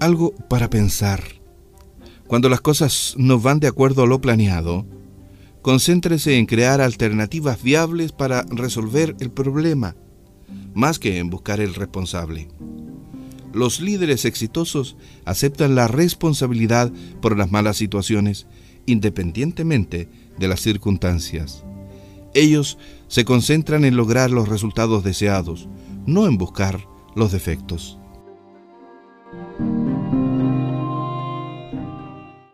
Algo para pensar. Cuando las cosas no van de acuerdo a lo planeado, concéntrese en crear alternativas viables para resolver el problema, más que en buscar el responsable. Los líderes exitosos aceptan la responsabilidad por las malas situaciones, independientemente de las circunstancias. Ellos se concentran en lograr los resultados deseados, no en buscar los defectos.